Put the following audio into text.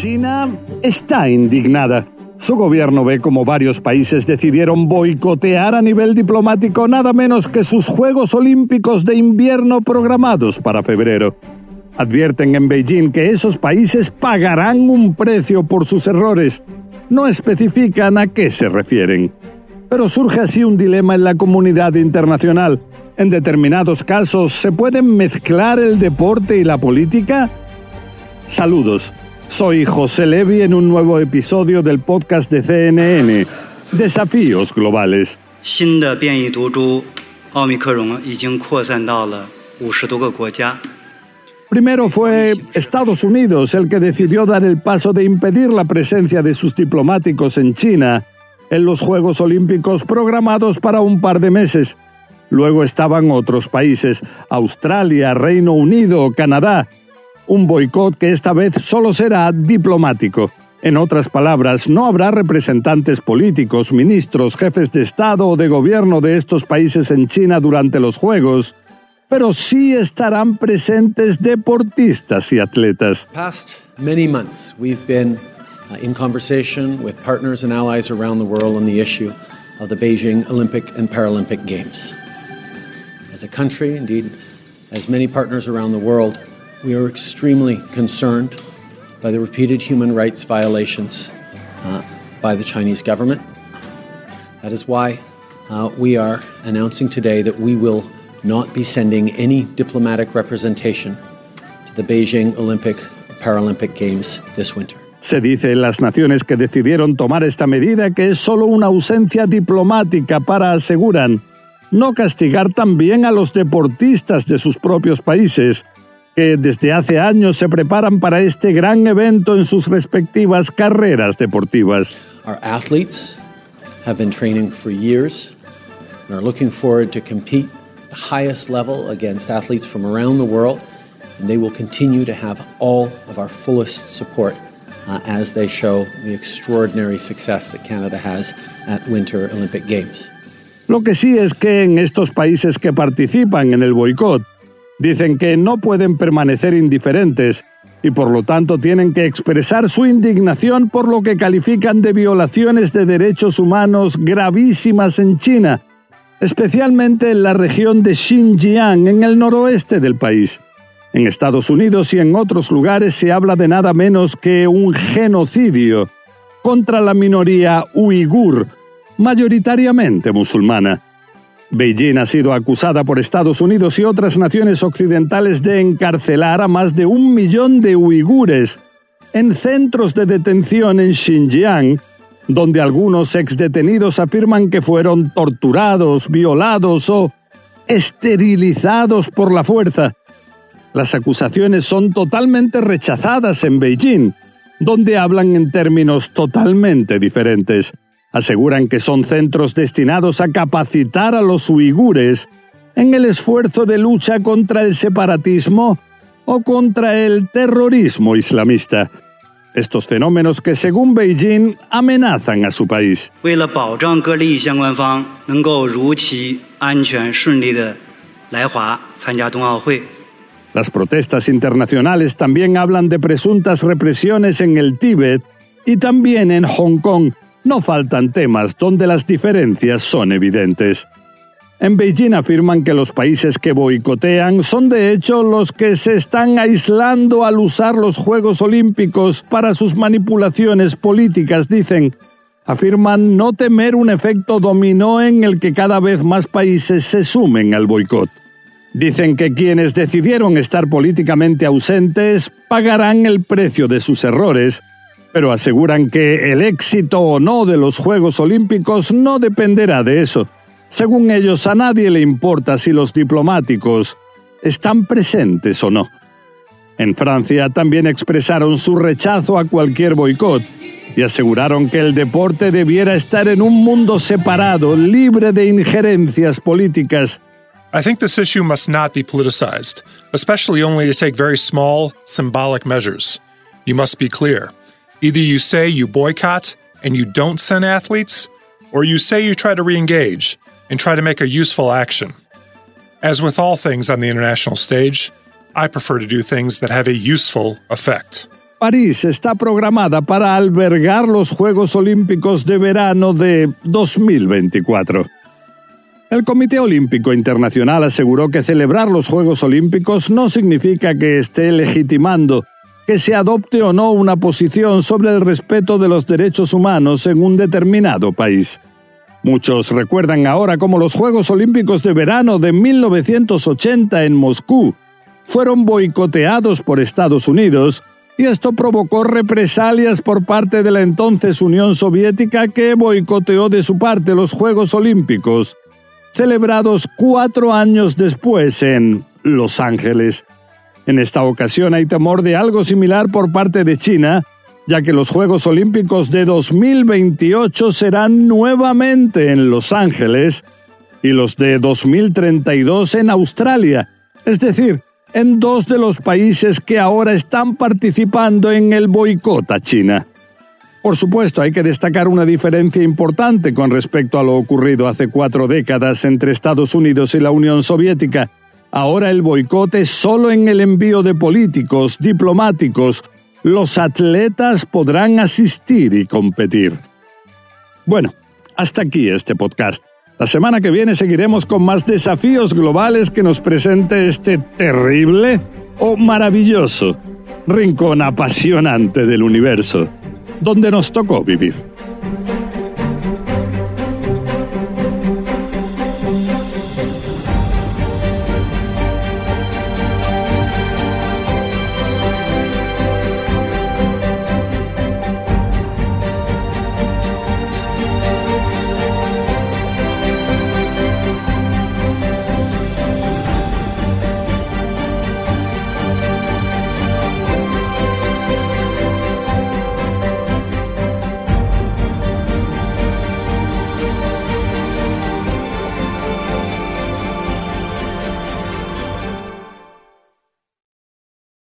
China está indignada. Su gobierno ve como varios países decidieron boicotear a nivel diplomático nada menos que sus Juegos Olímpicos de invierno programados para febrero. Advierten en Beijing que esos países pagarán un precio por sus errores. No especifican a qué se refieren. Pero surge así un dilema en la comunidad internacional. En determinados casos, ¿se pueden mezclar el deporte y la política? Saludos. Soy José Levi en un nuevo episodio del podcast de CNN, Desafíos Globales. Primero fue Estados Unidos el que decidió dar el paso de impedir la presencia de sus diplomáticos en China en los Juegos Olímpicos programados para un par de meses. Luego estaban otros países, Australia, Reino Unido, Canadá, un boicot que esta vez solo será diplomático. En otras palabras, no habrá representantes políticos, ministros, jefes de Estado o de gobierno de estos países en China durante los Juegos, pero sí estarán presentes deportistas y atletas. Past many months we've been uh, in conversation with partners and allies around the world on the issue of the Beijing Olympic and Paralympic Games. As a country, indeed, as many partners around the world, we are extremely concerned by the repeated human rights violations uh, by the Chinese government. That is why uh, we are announcing today that we will not be sending any diplomatic representation to the Beijing Olympic Paralympic Games this winter. Se dice en las naciones que decidieron tomar esta medida que es solo una ausencia diplomática para, aseguran, no castigar también a los deportistas de sus propios países, que desde hace años se preparan para este gran evento en sus respectivas carreras deportivas. Our athletes have been training for years and are looking forward to compete the highest level against athletes from around the world, and they will continue to have all of our fullest support uh, as they show the extraordinary success that Canada has at Winter Olympic Games. Lo que sí es que en estos países que participan en el boicot, Dicen que no pueden permanecer indiferentes y por lo tanto tienen que expresar su indignación por lo que califican de violaciones de derechos humanos gravísimas en China, especialmente en la región de Xinjiang, en el noroeste del país. En Estados Unidos y en otros lugares se habla de nada menos que un genocidio contra la minoría uigur, mayoritariamente musulmana. Beijing ha sido acusada por Estados Unidos y otras naciones occidentales de encarcelar a más de un millón de uigures en centros de detención en Xinjiang, donde algunos exdetenidos afirman que fueron torturados, violados o esterilizados por la fuerza. Las acusaciones son totalmente rechazadas en Beijing, donde hablan en términos totalmente diferentes aseguran que son centros destinados a capacitar a los uigures en el esfuerzo de lucha contra el separatismo o contra el terrorismo islamista. Estos fenómenos que según Beijing amenazan a su país. Las protestas internacionales también hablan de presuntas represiones en el Tíbet y también en Hong Kong, no faltan temas donde las diferencias son evidentes. En Beijing afirman que los países que boicotean son de hecho los que se están aislando al usar los Juegos Olímpicos para sus manipulaciones políticas, dicen. Afirman no temer un efecto dominó en el que cada vez más países se sumen al boicot. Dicen que quienes decidieron estar políticamente ausentes pagarán el precio de sus errores pero aseguran que el éxito o no de los Juegos Olímpicos no dependerá de eso. Según ellos, a nadie le importa si los diplomáticos están presentes o no. En Francia también expresaron su rechazo a cualquier boicot y aseguraron que el deporte debiera estar en un mundo separado, libre de injerencias políticas. I think this issue must not be politicized, especially only to take very small, symbolic measures. You must be clear. Either you say you boycott and you don't send athletes, or you say you try to re engage and try to make a useful action. As with all things on the international stage, I prefer to do things that have a useful effect. París está programada para albergar los Juegos Olímpicos de verano de 2024. El Comité Olímpico Internacional aseguró que celebrar los Juegos Olímpicos no significa que esté legitimando que se adopte o no una posición sobre el respeto de los derechos humanos en un determinado país. Muchos recuerdan ahora cómo los Juegos Olímpicos de verano de 1980 en Moscú fueron boicoteados por Estados Unidos y esto provocó represalias por parte de la entonces Unión Soviética que boicoteó de su parte los Juegos Olímpicos, celebrados cuatro años después en Los Ángeles. En esta ocasión hay temor de algo similar por parte de China, ya que los Juegos Olímpicos de 2028 serán nuevamente en Los Ángeles y los de 2032 en Australia, es decir, en dos de los países que ahora están participando en el boicot a China. Por supuesto, hay que destacar una diferencia importante con respecto a lo ocurrido hace cuatro décadas entre Estados Unidos y la Unión Soviética. Ahora el boicot es solo en el envío de políticos, diplomáticos. Los atletas podrán asistir y competir. Bueno, hasta aquí este podcast. La semana que viene seguiremos con más desafíos globales que nos presente este terrible o maravilloso rincón apasionante del universo, donde nos tocó vivir.